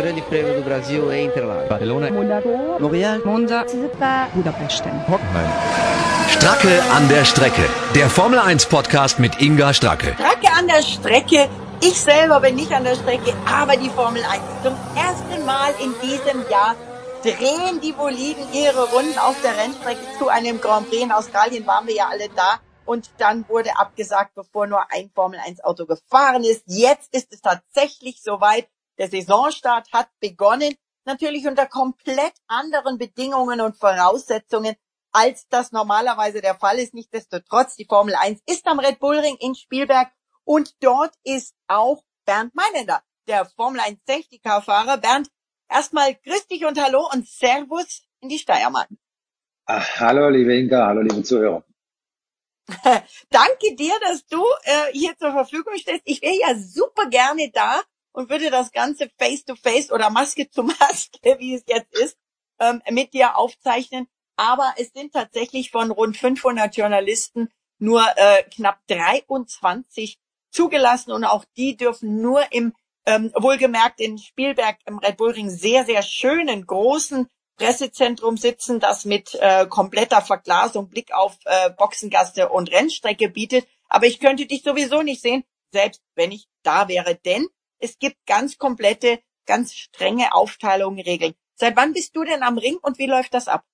Grande Prêmio do Brasil em Interlagos. Barcelona. Monaco. Montreal. Monza. Budapest. Hockenheim. Stracke an der Strecke. Der Formel 1 Podcast mit Inga Stracke. Stracke an der Strecke. Ich selber bin nicht an der Strecke, aber die Formel 1. Zum ersten Mal in diesem Jahr drehen die Boliden ihre Runden auf der Rennstrecke zu einem Grand Prix. In Australien waren wir ja alle da. Und dann wurde abgesagt, bevor nur ein Formel 1 Auto gefahren ist. Jetzt ist es tatsächlich soweit. Der Saisonstart hat begonnen. Natürlich unter komplett anderen Bedingungen und Voraussetzungen, als das normalerweise der Fall ist. Nichtsdestotrotz, die Formel 1 ist am Red Bull Ring in Spielberg und dort ist auch Bernd Meinender, der Formel 1 Safety Car Fahrer. Bernd, erstmal grüß dich und hallo und Servus in die Steiermark. Ach, hallo, liebe Inga, hallo, liebe Zuhörer. Danke dir, dass du äh, hier zur Verfügung stehst. Ich wäre ja super gerne da und würde das Ganze face to face oder Maske zu Maske, wie es jetzt ist, ähm, mit dir aufzeichnen. Aber es sind tatsächlich von rund 500 Journalisten nur äh, knapp 23 zugelassen und auch die dürfen nur im ähm, wohlgemerkt in Spielberg im Red Bull Ring sehr, sehr schönen, großen Pressezentrum sitzen, das mit äh, kompletter Verglasung Blick auf äh, Boxengasse und Rennstrecke bietet. Aber ich könnte dich sowieso nicht sehen, selbst wenn ich da wäre, denn es gibt ganz komplette, ganz strenge Aufteilungen, Regeln. Seit wann bist du denn am Ring und wie läuft das ab?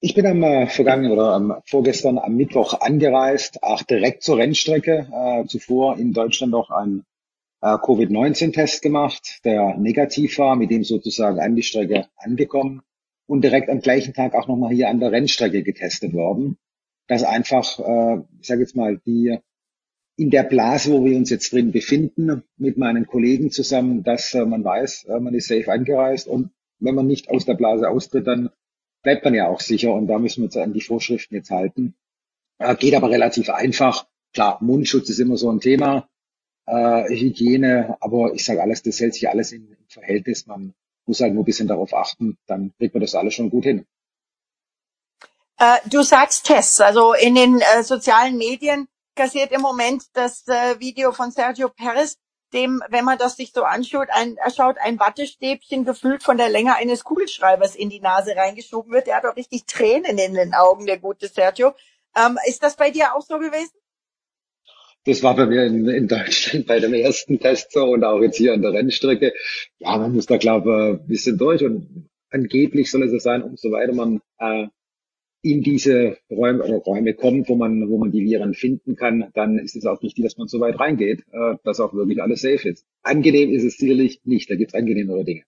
Ich bin am äh, vergangenen oder am vorgestern am Mittwoch angereist, auch direkt zur Rennstrecke. Äh, zuvor in Deutschland noch ein äh, Covid-19-Test gemacht, der negativ war, mit dem sozusagen an die Strecke angekommen und direkt am gleichen Tag auch nochmal hier an der Rennstrecke getestet worden. Dass einfach, äh, ich sage jetzt mal, die in der Blase, wo wir uns jetzt drin befinden, mit meinen Kollegen zusammen, dass äh, man weiß, äh, man ist safe angereist und wenn man nicht aus der Blase austritt, dann bleibt man ja auch sicher und da müssen wir uns an die Vorschriften jetzt halten. Äh, geht aber relativ einfach. Klar, Mundschutz ist immer so ein Thema, äh, Hygiene, aber ich sage alles, das hält sich alles im Verhältnis. Man muss halt nur ein bisschen darauf achten, dann kriegt man das alles schon gut hin. Äh, du sagst Tests, also in den äh, sozialen Medien kassiert im Moment das äh, Video von Sergio Perez, dem, wenn man das sich so anschaut, ein, er schaut ein Wattestäbchen gefühlt von der Länge eines Kugelschreibers in die Nase reingeschoben wird. Der hat auch richtig Tränen in den Augen, der gute Sergio. Ähm, ist das bei dir auch so gewesen? Das war bei mir in, in Deutschland bei dem ersten Test so und auch jetzt hier an der Rennstrecke. Ja, man muss da, glaube ich, ein bisschen durch und angeblich soll es so sein, umso weiter man äh, in diese Räume oder Räume kommt, wo man, wo man die Viren finden kann, dann ist es auch wichtig, dass man so weit reingeht, äh, dass auch wirklich alles safe ist. Angenehm ist es sicherlich nicht, da gibt es angenehmere Dinge.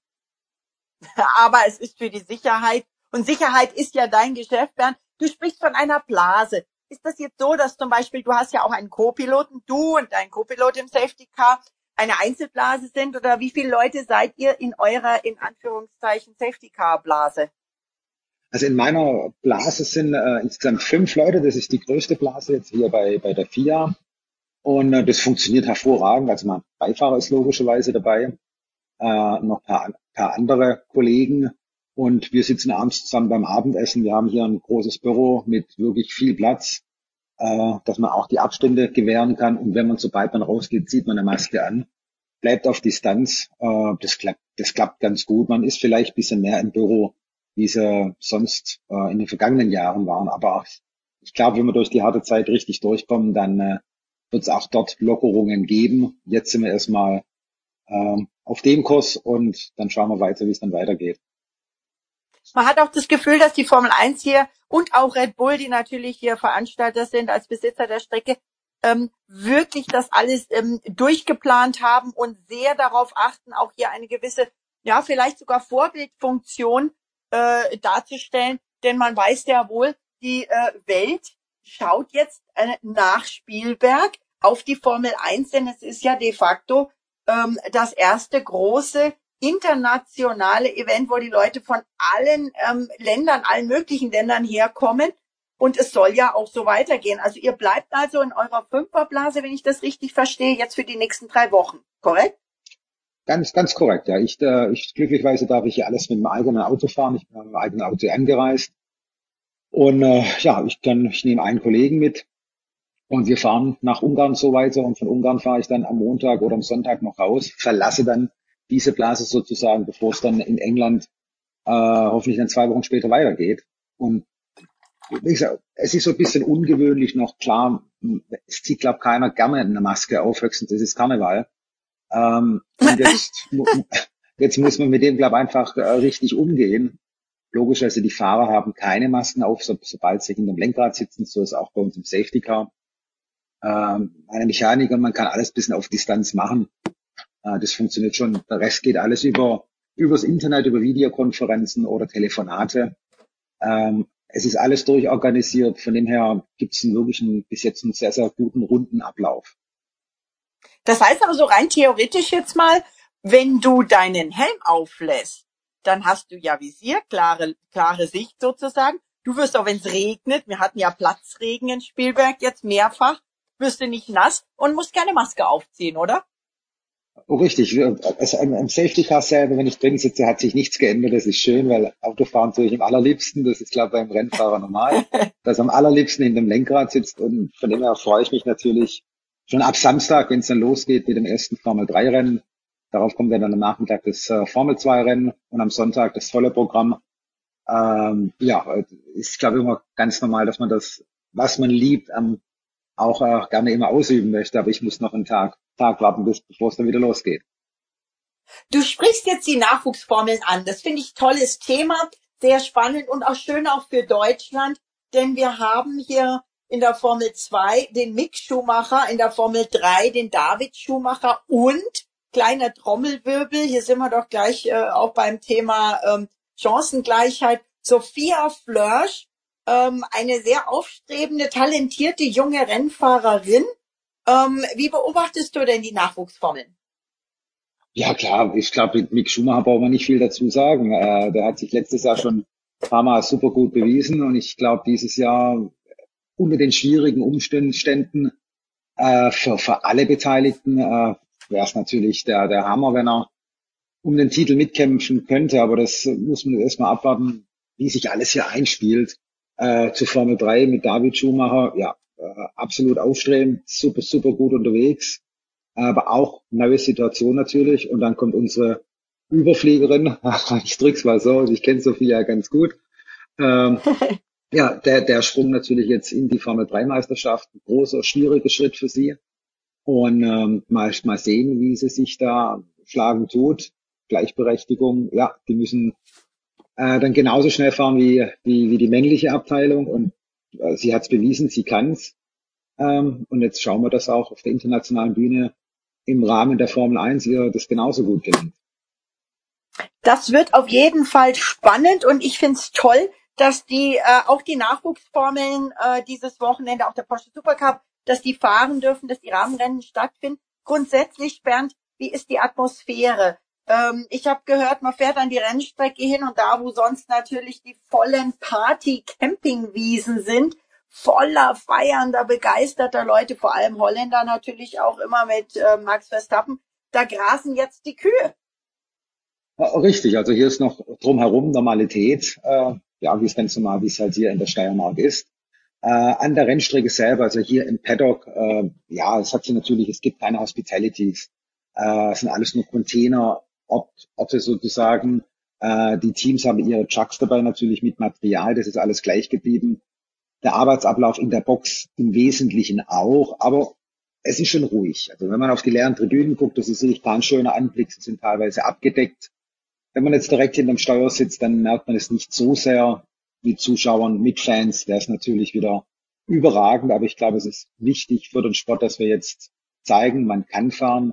Aber es ist für die Sicherheit und Sicherheit ist ja dein Geschäft, Bernd. Du sprichst von einer Blase. Ist das jetzt so, dass zum Beispiel du hast ja auch einen Co-Piloten, du und dein Co-Pilot im Safety Car eine Einzelblase sind oder wie viele Leute seid ihr in eurer in Anführungszeichen Safety Car Blase? Also in meiner Blase sind äh, insgesamt fünf Leute. Das ist die größte Blase jetzt hier bei, bei der FIA. Und äh, das funktioniert hervorragend. Also mein Beifahrer ist logischerweise dabei, äh, noch ein paar, paar andere Kollegen. Und wir sitzen abends zusammen beim Abendessen. Wir haben hier ein großes Büro mit wirklich viel Platz, äh, dass man auch die Abstände gewähren kann. Und wenn man, sobald man rausgeht, zieht man eine Maske an, bleibt auf Distanz. Äh, das, klappt, das klappt ganz gut. Man ist vielleicht bisschen mehr im Büro wie sie sonst äh, in den vergangenen Jahren waren. Aber ich glaube, wenn wir durch die harte Zeit richtig durchkommen, dann äh, wird es auch dort Lockerungen geben. Jetzt sind wir erstmal ähm, auf dem Kurs und dann schauen wir weiter, wie es dann weitergeht. Man hat auch das Gefühl, dass die Formel 1 hier und auch Red Bull, die natürlich hier Veranstalter sind als Besitzer der Strecke, ähm, wirklich das alles ähm, durchgeplant haben und sehr darauf achten, auch hier eine gewisse, ja, vielleicht sogar Vorbildfunktion äh, darzustellen, denn man weiß ja wohl, die äh, Welt schaut jetzt äh, nach Spielberg auf die Formel 1, denn es ist ja de facto ähm, das erste große internationale Event, wo die Leute von allen ähm, Ländern, allen möglichen Ländern herkommen. Und es soll ja auch so weitergehen. Also ihr bleibt also in eurer Fünferblase, wenn ich das richtig verstehe, jetzt für die nächsten drei Wochen, korrekt? Ganz, ganz korrekt, ja. Ich, äh, ich glücklicherweise darf ich hier alles mit meinem eigenen Auto fahren. Ich bin mit meinem eigenen Auto angereist. Und äh, ja, ich kann, ich nehme einen Kollegen mit und wir fahren nach Ungarn so weiter und von Ungarn fahre ich dann am Montag oder am Sonntag noch raus, verlasse dann diese Blase sozusagen, bevor es dann in England äh, hoffentlich dann zwei Wochen später weitergeht. Und wie gesagt, es ist so ein bisschen ungewöhnlich noch, klar, es zieht, glaube keiner gerne eine Maske auf, höchstens ist Karneval. Ähm, und jetzt, jetzt muss man mit dem, glaube einfach äh, richtig umgehen. Logischerweise, die Fahrer haben keine Masken auf, so, sobald sie hinter dem Lenkrad sitzen, so ist auch bei uns im Safety Car. Ähm, eine Mechaniker, man kann alles bisschen auf Distanz machen. Äh, das funktioniert schon. Der Rest geht alles über übers Internet, über Videokonferenzen oder Telefonate. Ähm, es ist alles durchorganisiert. Von dem her gibt es wirklich einen, bis jetzt einen sehr, sehr guten runden Ablauf. Das heißt aber so rein theoretisch jetzt mal, wenn du deinen Helm auflässt, dann hast du ja Visier, klare, klare Sicht sozusagen. Du wirst auch, wenn es regnet, wir hatten ja Platzregen in Spielberg jetzt mehrfach, wirst du nicht nass und musst keine Maske aufziehen, oder? Oh, richtig. Also am Safety Car selber, wenn ich drin sitze, hat sich nichts geändert. Das ist schön, weil Autofahren tue ich im allerliebsten. Das ist, glaube ich, beim Rennfahrer normal, dass am allerliebsten in dem Lenkrad sitzt. Und von dem her freue ich mich natürlich schon ab Samstag, wenn es dann losgeht mit dem ersten Formel 3 Rennen. Darauf kommt dann am Nachmittag das äh, Formel 2 Rennen und am Sonntag das volle Programm. Ähm, ja, ist, glaube ich, immer ganz normal, dass man das, was man liebt, ähm, auch äh, gerne immer ausüben möchte. Aber ich muss noch einen Tag Tag warten, bis, bevor es dann wieder losgeht. Du sprichst jetzt die Nachwuchsformeln an. Das finde ich tolles Thema, sehr spannend und auch schön auch für Deutschland, denn wir haben hier in der Formel 2 den Mick Schumacher, in der Formel 3 den David Schumacher und kleiner Trommelwirbel, hier sind wir doch gleich äh, auch beim Thema ähm, Chancengleichheit, Sophia Flörsch, ähm, eine sehr aufstrebende, talentierte junge Rennfahrerin, ähm, wie beobachtest du denn die Nachwuchsformeln? Ja klar, ich glaube, mit Mick Schumacher braucht man nicht viel dazu sagen. Äh, der hat sich letztes Jahr schon ein paar Mal super gut bewiesen und ich glaube, dieses Jahr unter den schwierigen Umständen äh, für, für alle Beteiligten äh, wäre es natürlich der, der Hammer, wenn er um den Titel mitkämpfen könnte. Aber das muss man erstmal abwarten, wie sich alles hier einspielt. Äh, zu Formel 3 mit David Schumacher, ja, äh, absolut aufstrebend, super, super gut unterwegs, aber auch neue Situation natürlich. Und dann kommt unsere Überfliegerin, ich drück's mal so, ich kenne Sophia ganz gut. Ähm, ja, der, der Sprung natürlich jetzt in die Formel 3 Meisterschaft, großer, schwieriger Schritt für sie. Und ähm, mal, mal sehen, wie sie sich da schlagen tut. Gleichberechtigung, ja, die müssen äh, dann genauso schnell fahren wie, wie, wie die männliche Abteilung. Und äh, sie hat es bewiesen, sie kann's. Ähm, und jetzt schauen wir, dass auch auf der internationalen Bühne im Rahmen der Formel 1 ihr das genauso gut gelingt. Das wird auf jeden Fall spannend und ich finde es toll, dass die äh, auch die Nachwuchsformeln äh, dieses Wochenende, auch der Porsche Supercup, dass die fahren dürfen, dass die Rahmenrennen stattfinden. Grundsätzlich, Bernd, wie ist die Atmosphäre? Ähm, ich habe gehört, man fährt an die Rennstrecke hin und da, wo sonst natürlich die vollen Party-Campingwiesen sind, voller feiernder, begeisterter Leute, vor allem Holländer natürlich auch immer mit äh, Max Verstappen, da grasen jetzt die Kühe. Richtig, also hier ist noch drumherum Normalität, äh, ja, wie es ganz normal, wie es halt hier in der Steiermark ist. Äh, an der Rennstrecke selber, also hier im Paddock, äh, ja, es hat sie natürlich, es gibt keine Hospitalities, äh, es sind alles nur Container, ob, ob sozusagen, äh, die Teams haben ihre Trucks dabei natürlich mit Material, das ist alles gleich geblieben. Der Arbeitsablauf in der Box im Wesentlichen auch, aber es ist schon ruhig. Also wenn man auf die leeren Tribünen guckt, das ist sicherlich kein schöner Anblick, sie sind teilweise abgedeckt. Wenn man jetzt direkt hinterm Steuer sitzt, dann merkt man es nicht so sehr. Mit Zuschauern, mit Fans wäre es natürlich wieder überragend, aber ich glaube, es ist wichtig für den Sport, dass wir jetzt zeigen, man kann fahren,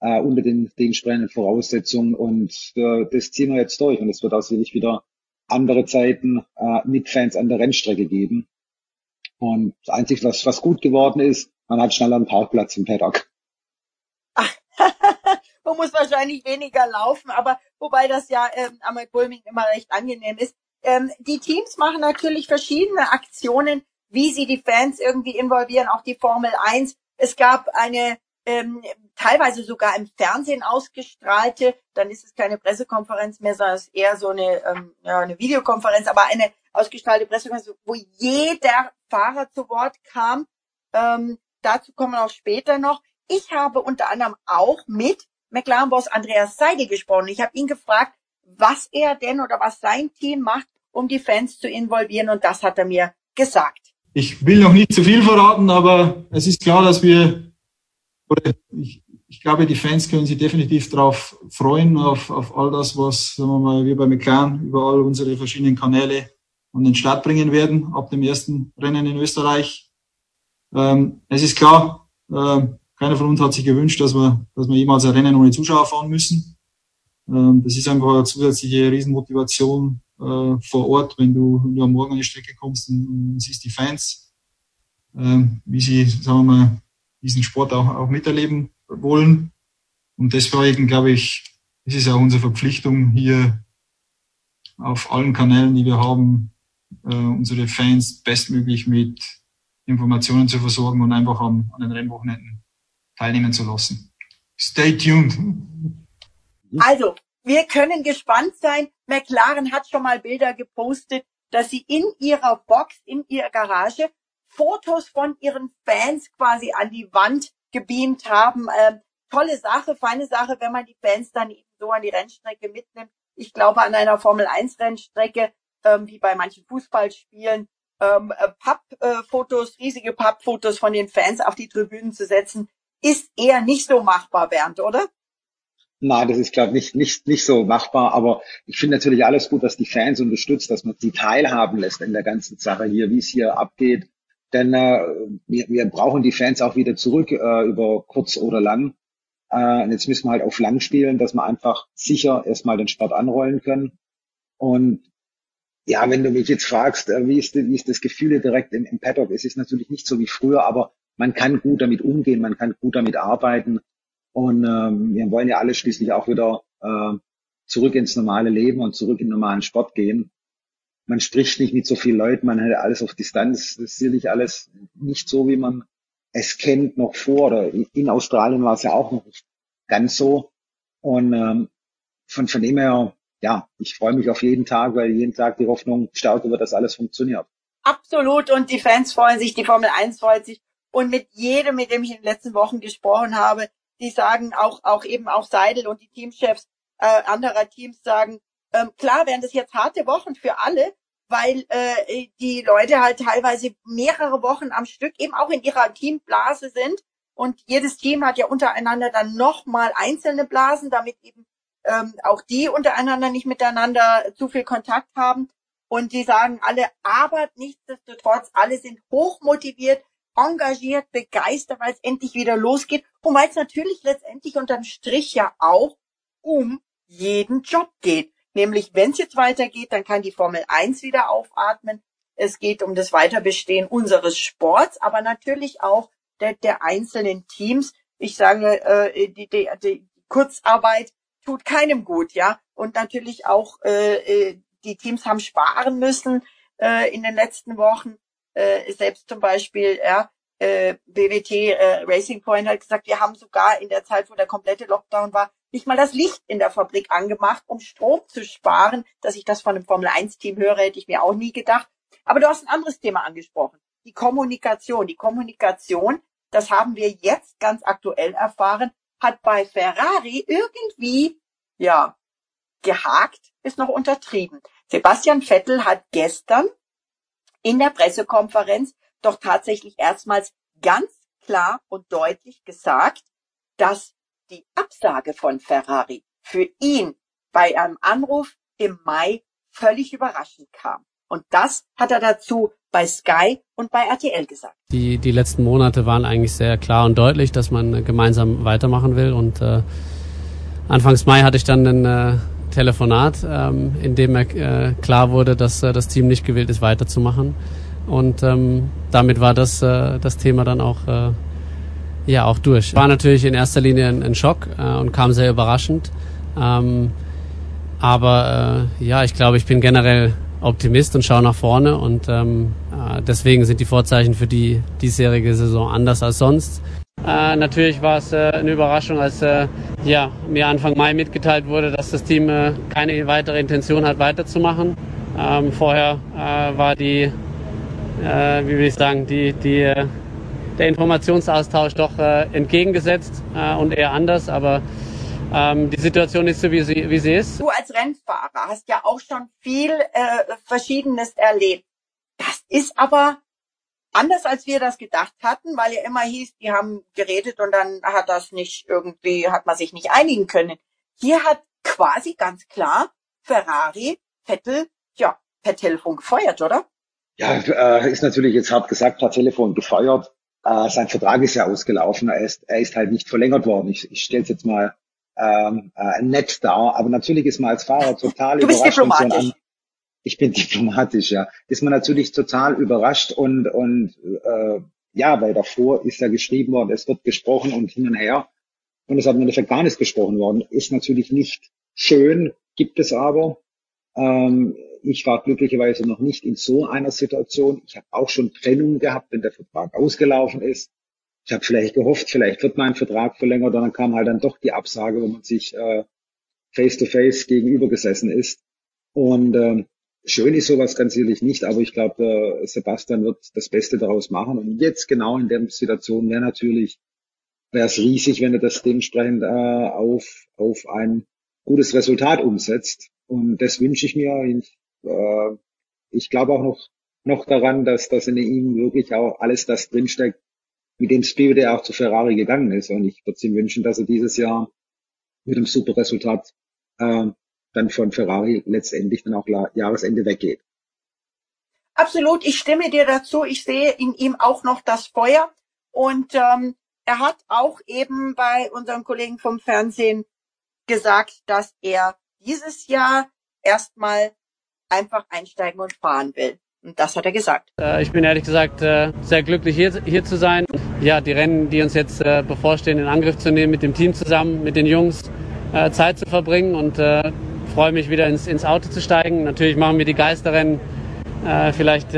äh, unter den dementsprechenden Voraussetzungen und äh, das ziehen wir jetzt durch und es wird auch sicherlich wieder andere Zeiten äh, mit Fans an der Rennstrecke geben. Und das Einzige, was, was gut geworden ist, man hat schneller einen Parkplatz im Paddock. man muss wahrscheinlich weniger laufen, aber wobei das ja ähm, am Bulming immer recht angenehm ist. Ähm, die Teams machen natürlich verschiedene Aktionen, wie sie die Fans irgendwie involvieren, auch die Formel 1. Es gab eine ähm, teilweise sogar im Fernsehen ausgestrahlte, dann ist es keine Pressekonferenz mehr, sondern es ist eher so eine, ähm, ja, eine Videokonferenz, aber eine ausgestrahlte Pressekonferenz, wo jeder Fahrer zu Wort kam. Ähm, dazu kommen wir auch später noch. Ich habe unter anderem auch mit McLaren-Boss Andreas Seidel gesprochen. Ich habe ihn gefragt, was er denn oder was sein Team macht, um die Fans zu involvieren. Und das hat er mir gesagt. Ich will noch nicht zu viel verraten, aber es ist klar, dass wir, oder ich, ich glaube, die Fans können sich definitiv darauf freuen, auf, auf all das, was sagen wir mal, wir bei McLaren über all unsere verschiedenen Kanäle an den Start bringen werden, ab dem ersten Rennen in Österreich. Ähm, es ist klar, äh, keiner von uns hat sich gewünscht, dass wir, dass wir jemals ein Rennen ohne Zuschauer fahren müssen. Ähm, das ist einfach eine zusätzliche Riesenmotivation äh, vor Ort, wenn du, wenn du am Morgen an die Strecke kommst und, und siehst die Fans, äh, wie sie, sagen wir mal, diesen Sport auch, auch miterleben wollen. Und deswegen glaube ich, ist es auch unsere Verpflichtung, hier auf allen Kanälen, die wir haben, äh, unsere Fans bestmöglich mit Informationen zu versorgen und einfach am, an den Rennwochenenden teilnehmen zu lassen. Stay tuned. Also, wir können gespannt sein. McLaren hat schon mal Bilder gepostet, dass sie in ihrer Box, in ihrer Garage Fotos von ihren Fans quasi an die Wand gebeamt haben. Ähm, tolle Sache, feine Sache, wenn man die Fans dann eben so an die Rennstrecke mitnimmt. Ich glaube, an einer Formel 1 Rennstrecke, ähm, wie bei manchen Fußballspielen, ähm, äh, Pappfotos, äh, riesige Pappfotos von den Fans auf die Tribünen zu setzen, ist eher nicht so machbar, Bernd, oder? Nein, das ist, glaube ich, nicht, nicht, nicht so machbar. Aber ich finde natürlich alles gut, dass die Fans unterstützt, dass man sie teilhaben lässt in der ganzen Sache hier, wie es hier abgeht. Denn äh, wir, wir brauchen die Fans auch wieder zurück äh, über kurz oder lang. Äh, und jetzt müssen wir halt auf lang spielen, dass wir einfach sicher erstmal den Sport anrollen können. Und ja, wenn du mich jetzt fragst, äh, wie, ist, wie ist das Gefühl direkt im, im Paddock? Es ist natürlich nicht so wie früher, aber man kann gut damit umgehen, man kann gut damit arbeiten. Und ähm, wir wollen ja alle schließlich auch wieder äh, zurück ins normale Leben und zurück in den normalen Sport gehen man spricht nicht mit so vielen Leuten, man hat alles auf Distanz. Das ist sicherlich alles nicht so, wie man es kennt noch vor. Oder in Australien war es ja auch noch nicht ganz so. Und ähm, von, von dem her, ja, ich freue mich auf jeden Tag, weil jeden Tag die Hoffnung stärker wird, dass alles funktioniert. Absolut. Und die Fans freuen sich, die Formel 1 freut sich. Und mit jedem, mit dem ich in den letzten Wochen gesprochen habe, die sagen auch, auch eben auch Seidel und die Teamchefs äh, anderer Teams sagen, ähm, klar wären das jetzt harte Wochen für alle, weil äh, die Leute halt teilweise mehrere Wochen am Stück eben auch in ihrer Teamblase sind. Und jedes Team hat ja untereinander dann nochmal einzelne Blasen, damit eben ähm, auch die untereinander nicht miteinander zu viel Kontakt haben. Und die sagen alle, aber nichtsdestotrotz, alle sind hochmotiviert, engagiert, begeistert, weil es endlich wieder losgeht. Und weil es natürlich letztendlich unterm Strich ja auch um jeden Job geht. Nämlich, wenn es jetzt weitergeht, dann kann die Formel 1 wieder aufatmen. Es geht um das Weiterbestehen unseres Sports, aber natürlich auch der, der einzelnen Teams. Ich sage, äh, die, die, die Kurzarbeit tut keinem gut, ja. Und natürlich auch äh, äh die Teams haben sparen müssen äh, in den letzten Wochen. Äh, selbst zum Beispiel, ja, äh, BWT äh, Racing Point hat gesagt, wir haben sogar in der Zeit, wo der komplette Lockdown war, nicht mal das Licht in der Fabrik angemacht, um Strom zu sparen. Dass ich das von einem Formel-1-Team höre, hätte ich mir auch nie gedacht. Aber du hast ein anderes Thema angesprochen. Die Kommunikation. Die Kommunikation, das haben wir jetzt ganz aktuell erfahren, hat bei Ferrari irgendwie, ja, gehakt, ist noch untertrieben. Sebastian Vettel hat gestern in der Pressekonferenz doch tatsächlich erstmals ganz klar und deutlich gesagt, dass die Absage von Ferrari für ihn bei einem Anruf im Mai völlig überraschend kam. Und das hat er dazu bei Sky und bei RTL gesagt. Die, die letzten Monate waren eigentlich sehr klar und deutlich, dass man gemeinsam weitermachen will. Und äh, Anfangs Mai hatte ich dann ein äh, Telefonat, ähm, in dem äh, klar wurde, dass äh, das Team nicht gewillt ist, weiterzumachen. Und ähm, damit war das, äh, das Thema dann auch äh, ja auch durch. War natürlich in erster Linie ein, ein Schock äh, und kam sehr überraschend. Ähm, aber äh, ja, ich glaube, ich bin generell Optimist und schaue nach vorne und ähm, äh, deswegen sind die Vorzeichen für die diesjährige Saison anders als sonst. Äh, natürlich war es äh, eine Überraschung, als äh, ja, mir Anfang Mai mitgeteilt wurde, dass das Team äh, keine weitere Intention hat, weiterzumachen. Ähm, vorher äh, war die, äh, wie will ich sagen, die, die äh, der Informationsaustausch doch äh, entgegengesetzt äh, und eher anders. Aber ähm, die Situation ist so, wie sie, wie sie ist. Du als Rennfahrer hast ja auch schon viel äh, Verschiedenes erlebt. Das ist aber anders, als wir das gedacht hatten, weil ja immer hieß, die haben geredet und dann hat das nicht irgendwie, hat man sich nicht einigen können. Hier hat quasi ganz klar Ferrari Vettel, ja, per Telefon gefeuert, oder? Ja, äh, ist natürlich jetzt hart gesagt, per Telefon gefeuert. Äh, sein Vertrag ist ja ausgelaufen. Er ist, er ist halt nicht verlängert worden. Ich, ich stelle es jetzt mal ähm, äh, nett dar. Aber natürlich ist man als Fahrer total du bist überrascht. diplomatisch. So ich bin diplomatisch, ja. Ist man natürlich total überrascht und, und äh, ja, weil davor ist ja geschrieben worden, es wird gesprochen und hin und her. Und es hat im Endeffekt gar nichts gesprochen worden. Ist natürlich nicht schön, gibt es aber. Ähm, ich war glücklicherweise noch nicht in so einer Situation. Ich habe auch schon Trennung gehabt, wenn der Vertrag ausgelaufen ist. Ich habe vielleicht gehofft, vielleicht wird mein Vertrag verlängert, und dann kam halt dann doch die Absage, wo man sich äh, face to face gegenüber gesessen ist. Und äh, schön ist sowas ganz sicherlich nicht, aber ich glaube, Sebastian wird das Beste daraus machen. Und jetzt genau in der Situation wäre natürlich, wäre es riesig, wenn er das dementsprechend äh, auf, auf ein gutes Resultat umsetzt. Und das wünsche ich mir. Ich, äh, ich glaube auch noch, noch daran, dass, dass in ihm wirklich auch alles das drinsteckt, mit dem Spirit er auch zu Ferrari gegangen ist. Und ich würde ihm wünschen, dass er dieses Jahr mit einem super Resultat äh, dann von Ferrari letztendlich dann auch Jahresende weggeht. Absolut, ich stimme dir dazu. Ich sehe in ihm auch noch das Feuer. Und ähm, er hat auch eben bei unseren Kollegen vom Fernsehen gesagt, dass er dieses Jahr erstmal einfach einsteigen und fahren will. Und das hat er gesagt. Äh, ich bin ehrlich gesagt äh, sehr glücklich, hier, hier zu sein. Ja, die Rennen, die uns jetzt äh, bevorstehen, in Angriff zu nehmen, mit dem Team zusammen, mit den Jungs Zeit zu verbringen und freue mich wieder ins, ins Auto zu steigen. Natürlich machen wir die Geisterrennen vielleicht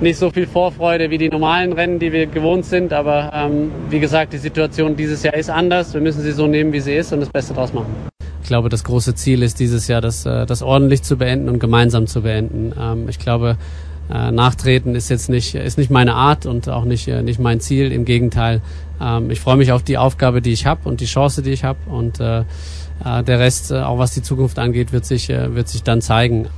nicht so viel Vorfreude wie die normalen Rennen, die wir gewohnt sind. Aber ähm, wie gesagt, die Situation dieses Jahr ist anders. Wir müssen sie so nehmen, wie sie ist und das Beste draus machen. Ich glaube, das große Ziel ist dieses Jahr, das, das ordentlich zu beenden und gemeinsam zu beenden. Ähm, ich glaube, äh, nachtreten ist jetzt nicht, ist nicht meine Art und auch nicht, äh, nicht mein Ziel. Im Gegenteil, ähm, ich freue mich auf die Aufgabe, die ich habe und die Chance, die ich habe. Und äh, äh, der Rest, äh, auch was die Zukunft angeht, wird sich, äh, wird sich dann zeigen.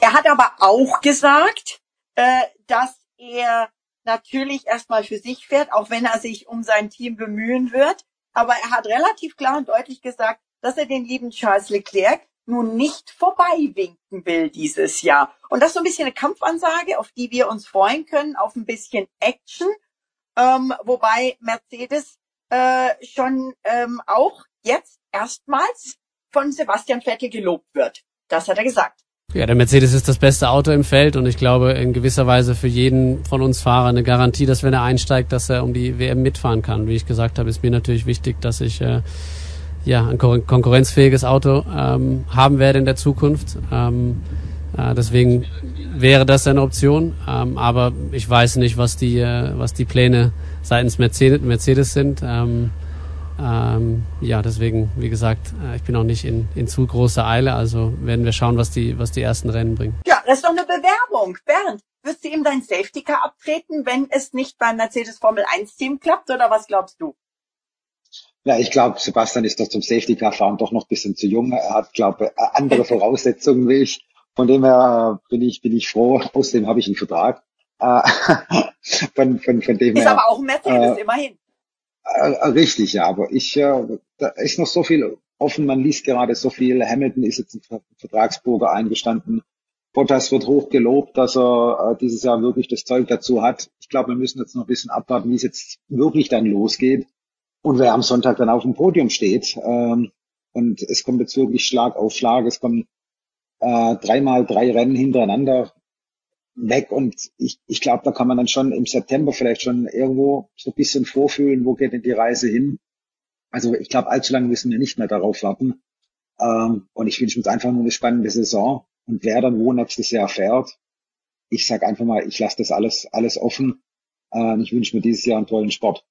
Er hat aber auch gesagt, äh, dass er natürlich erstmal für sich fährt, auch wenn er sich um sein Team bemühen wird. Aber er hat relativ klar und deutlich gesagt, dass er den lieben Charles Leclerc nun nicht vorbeiwinken will dieses Jahr. Und das ist so ein bisschen eine Kampfansage, auf die wir uns freuen können, auf ein bisschen Action, ähm, wobei Mercedes äh, schon ähm, auch jetzt erstmals von Sebastian Vettel gelobt wird. Das hat er gesagt. Ja, der Mercedes ist das beste Auto im Feld und ich glaube in gewisser Weise für jeden von uns Fahrer eine Garantie, dass wenn er einsteigt, dass er um die WM mitfahren kann. Wie ich gesagt habe, ist mir natürlich wichtig, dass ich äh, ja, ein konkurrenzfähiges Auto ähm, haben werde in der Zukunft. Ähm, äh, deswegen wäre das eine Option. Ähm, aber ich weiß nicht, was die, äh, was die Pläne seitens Mercedes, Mercedes sind. Ähm, ähm, ja, deswegen, wie gesagt, äh, ich bin auch nicht in, in zu großer Eile. Also werden wir schauen, was die, was die ersten Rennen bringen. Ja, das ist doch eine Bewerbung. Bernd, wirst du ihm dein Safety Car abtreten, wenn es nicht beim Mercedes Formel 1 Team klappt? Oder was glaubst du? Ja, ich glaube, Sebastian ist doch zum Safety Car fahren doch noch ein bisschen zu jung. Er hat, glaube andere Voraussetzungen wie ich. Von dem her bin ich, bin ich froh. Außerdem habe ich einen Vertrag. Äh, von, von, von dem ist her, aber auch ein Mercedes, äh, immerhin. Äh, äh, richtig, ja, aber ich, äh, da ist noch so viel offen. Man liest gerade so viel. Hamilton ist jetzt ein Vertragsbogen eingestanden. Bottas wird hoch gelobt, dass er äh, dieses Jahr wirklich das Zeug dazu hat. Ich glaube, wir müssen jetzt noch ein bisschen abwarten, wie es jetzt wirklich dann losgeht und wer am Sonntag dann auf dem Podium steht. Ähm, und es kommt jetzt wirklich Schlag auf Schlag. Es kommen äh, dreimal drei Rennen hintereinander weg und ich, ich glaube, da kann man dann schon im September vielleicht schon irgendwo so ein bisschen vorfühlen, wo geht denn die Reise hin. Also ich glaube, allzu lange müssen wir nicht mehr darauf warten. Ähm, und ich wünsche uns einfach nur eine spannende Saison. Und wer dann wo nächstes Jahr fährt, ich sage einfach mal, ich lasse das alles, alles offen. Äh, ich wünsche mir dieses Jahr einen tollen Sport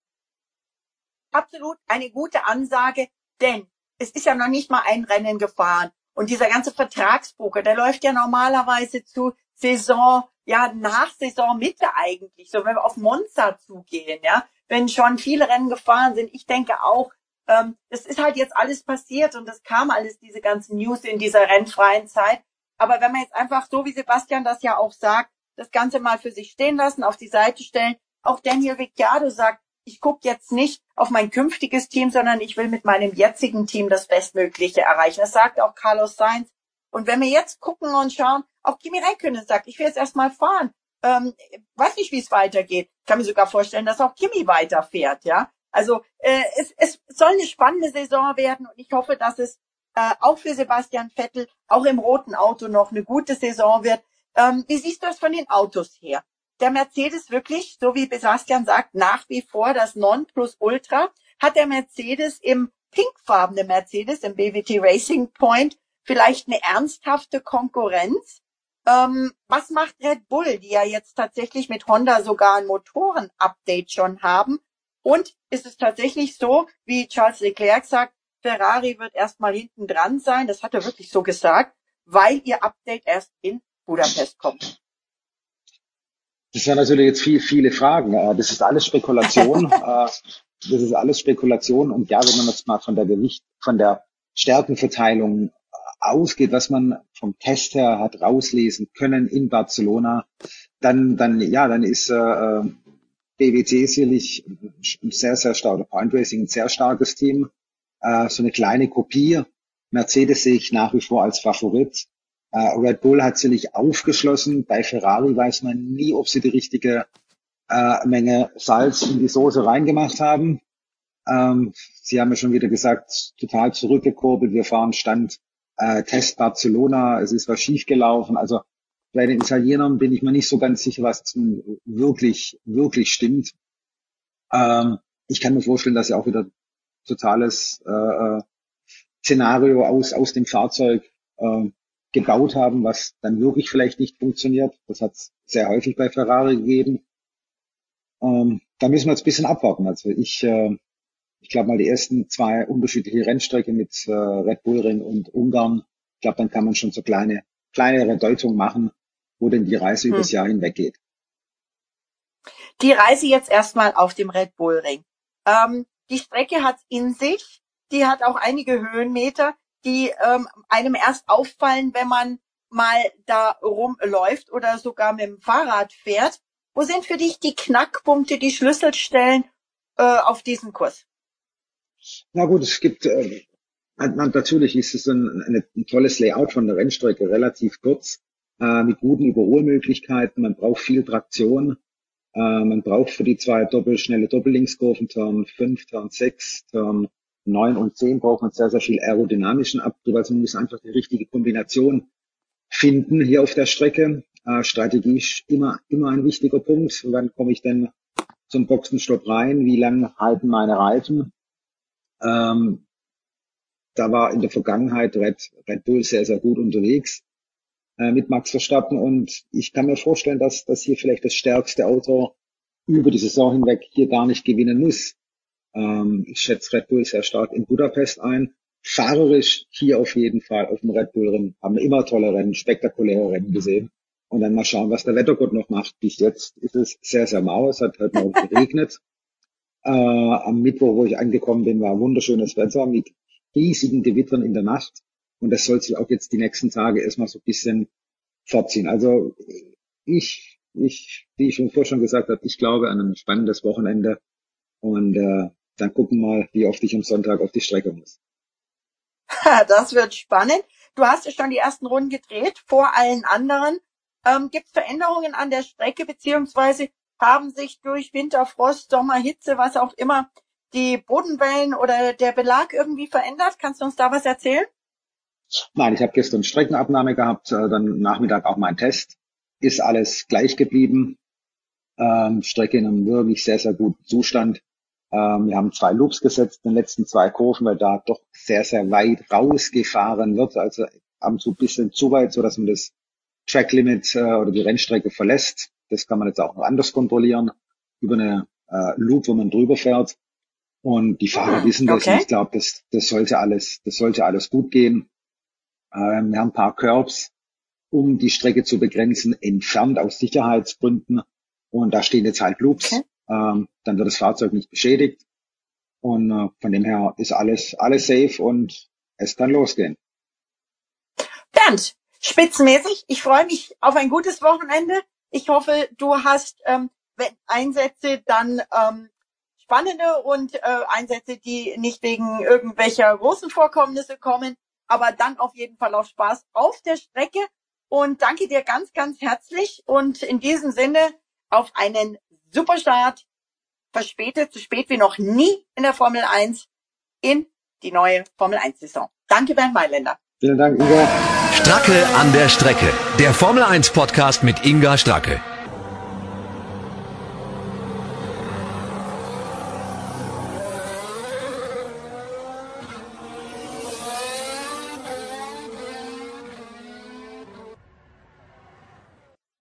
absolut eine gute Ansage, denn es ist ja noch nicht mal ein Rennen gefahren. Und dieser ganze Vertragsbucher, der läuft ja normalerweise zu Saison, ja, nach Saisonmitte eigentlich, so wenn wir auf Monza zugehen, ja, wenn schon viele Rennen gefahren sind. Ich denke auch, Ähm, das ist halt jetzt alles passiert und das kam alles, diese ganzen News in dieser rennfreien Zeit. Aber wenn man jetzt einfach so, wie Sebastian das ja auch sagt, das Ganze mal für sich stehen lassen, auf die Seite stellen. Auch Daniel Ricciardo sagt, ich gucke jetzt nicht auf mein künftiges Team, sondern ich will mit meinem jetzigen Team das Bestmögliche erreichen. Das sagt auch Carlos Sainz. Und wenn wir jetzt gucken und schauen, auch Kimi Räikkönen sagt, ich will jetzt erstmal fahren. Ähm, weiß nicht, wie es weitergeht. Ich kann mir sogar vorstellen, dass auch Kimi weiterfährt, ja. Also äh, es, es soll eine spannende Saison werden und ich hoffe, dass es äh, auch für Sebastian Vettel auch im roten Auto noch eine gute Saison wird. Ähm, wie siehst du das von den Autos her? Der Mercedes wirklich, so wie Sebastian sagt, nach wie vor das Nonplusultra. Hat der Mercedes im pinkfarbenen Mercedes, im BWT Racing Point, vielleicht eine ernsthafte Konkurrenz? Ähm, was macht Red Bull, die ja jetzt tatsächlich mit Honda sogar ein Motoren-Update schon haben? Und ist es tatsächlich so, wie Charles Leclerc sagt, Ferrari wird erstmal hinten dran sein, das hat er wirklich so gesagt, weil ihr Update erst in Budapest kommt? Das sind natürlich jetzt viel, viele Fragen. Äh, das ist alles Spekulation. Äh, das ist alles Spekulation. Und ja, wenn man jetzt mal von der Gewicht, von der Stärkenverteilung ausgeht, was man vom Test her hat rauslesen können in Barcelona, dann, dann, ja, dann ist äh, BWT sicherlich ein sehr, sehr starker Point Racing, ein sehr starkes Team. Äh, so eine kleine Kopie. Mercedes sehe ich nach wie vor als Favorit. Äh, Red Bull hat sicherlich aufgeschlossen. Bei Ferrari weiß man nie, ob sie die richtige äh, Menge Salz in die Soße reingemacht haben. Ähm, sie haben ja schon wieder gesagt, total zurückgekurbelt. Wir fahren Stand äh, Test Barcelona. Es ist was schiefgelaufen. Also bei den Italienern bin ich mir nicht so ganz sicher, was wirklich, wirklich stimmt. Ähm, ich kann mir vorstellen, dass sie auch wieder totales äh, äh Szenario aus, aus dem Fahrzeug äh, gebaut haben, was dann wirklich vielleicht nicht funktioniert. Das hat es sehr häufig bei Ferrari gegeben. Ähm, da müssen wir jetzt ein bisschen abwarten. Also ich, äh, ich glaube mal die ersten zwei unterschiedliche Rennstrecken mit äh, Red Bull Ring und Ungarn. Ich glaube, dann kann man schon so kleine, kleinere Deutung machen, wo denn die Reise hm. übers Jahr hinweg geht. Die Reise jetzt erstmal auf dem Red Bull Ring. Ähm, die Strecke hat in sich, die hat auch einige Höhenmeter die ähm, einem erst auffallen, wenn man mal da rumläuft oder sogar mit dem Fahrrad fährt. Wo sind für dich die Knackpunkte, die Schlüsselstellen äh, auf diesem Kurs? Na gut, es gibt äh, natürlich ist es ein, ein, ein tolles Layout von der Rennstrecke, relativ kurz, äh, mit guten Überholmöglichkeiten. Man braucht viel Traktion. Äh, man braucht für die zwei doppelschnelle Doppellinkskurven Turn 5, Turn 6, Turn 9 und 10 braucht man sehr, sehr viel aerodynamischen Abtrieb. Also man muss einfach die richtige Kombination finden hier auf der Strecke. Äh, Strategie ist immer, immer ein wichtiger Punkt. Wann komme ich denn zum Boxenstopp rein? Wie lange halten meine Reifen? Ähm, da war in der Vergangenheit Red, Red Bull sehr, sehr gut unterwegs äh, mit Max Verstappen und ich kann mir vorstellen, dass, dass hier vielleicht das stärkste Auto über die Saison hinweg hier gar nicht gewinnen muss. Ähm, ich schätze Red Bull sehr stark in Budapest ein. Fahrerisch hier auf jeden Fall auf dem Red Bull Rennen haben wir immer tolle Rennen, spektakuläre Rennen gesehen. Und dann mal schauen, was der Wettergott noch macht. Bis jetzt ist es sehr, sehr mau. Es hat heute Morgen geregnet. Äh, am Mittwoch, wo ich angekommen bin, war wunderschönes Wetter mit riesigen Gewittern in der Nacht. Und das soll sich auch jetzt die nächsten Tage erstmal so ein bisschen fortziehen. Also ich, ich, wie ich schon vorher schon gesagt habe, ich glaube an ein spannendes Wochenende. Und äh, dann gucken mal, wie oft ich am Sonntag auf die Strecke muss. Das wird spannend. Du hast ja schon die ersten Runden gedreht, vor allen anderen. Ähm, Gibt es Veränderungen an der Strecke, beziehungsweise haben sich durch Winter, Frost, Sommer, Hitze, was auch immer, die Bodenwellen oder der Belag irgendwie verändert? Kannst du uns da was erzählen? Nein, ich habe gestern Streckenabnahme gehabt, äh, dann Nachmittag auch mein Test. Ist alles gleich geblieben. Ähm, Strecke in einem wirklich sehr, sehr guten Zustand. Ähm, wir haben zwei Loops gesetzt in den letzten zwei Kurven, weil da doch sehr, sehr weit rausgefahren wird. Also ab und zu ein bisschen zu weit, so dass man das Track Limit äh, oder die Rennstrecke verlässt. Das kann man jetzt auch noch anders kontrollieren über eine äh, Loop, wo man drüber fährt. Und die Fahrer ah, wissen das okay. und ich glaube, das, das sollte alles, das sollte alles gut gehen. Ähm, wir haben ein paar Curbs, um die Strecke zu begrenzen, entfernt aus Sicherheitsgründen. Und da stehen jetzt halt Loops. Okay. Ähm, dann wird das Fahrzeug nicht beschädigt. Und äh, von dem her ist alles, alles safe und es kann losgehen. Bernd, spitzenmäßig. Ich freue mich auf ein gutes Wochenende. Ich hoffe, du hast ähm, Einsätze dann ähm, spannende und äh, Einsätze, die nicht wegen irgendwelcher großen Vorkommnisse kommen, aber dann auf jeden Fall auch Spaß auf der Strecke. Und danke dir ganz, ganz herzlich. Und in diesem Sinne auf einen super Start, verspätet, zu spät wie noch nie in der Formel 1 in die neue Formel 1 Saison. Danke, Bernd Mailänder. Vielen Dank, Inga. Stracke an der Strecke. Der Formel 1 Podcast mit Inga Stracke.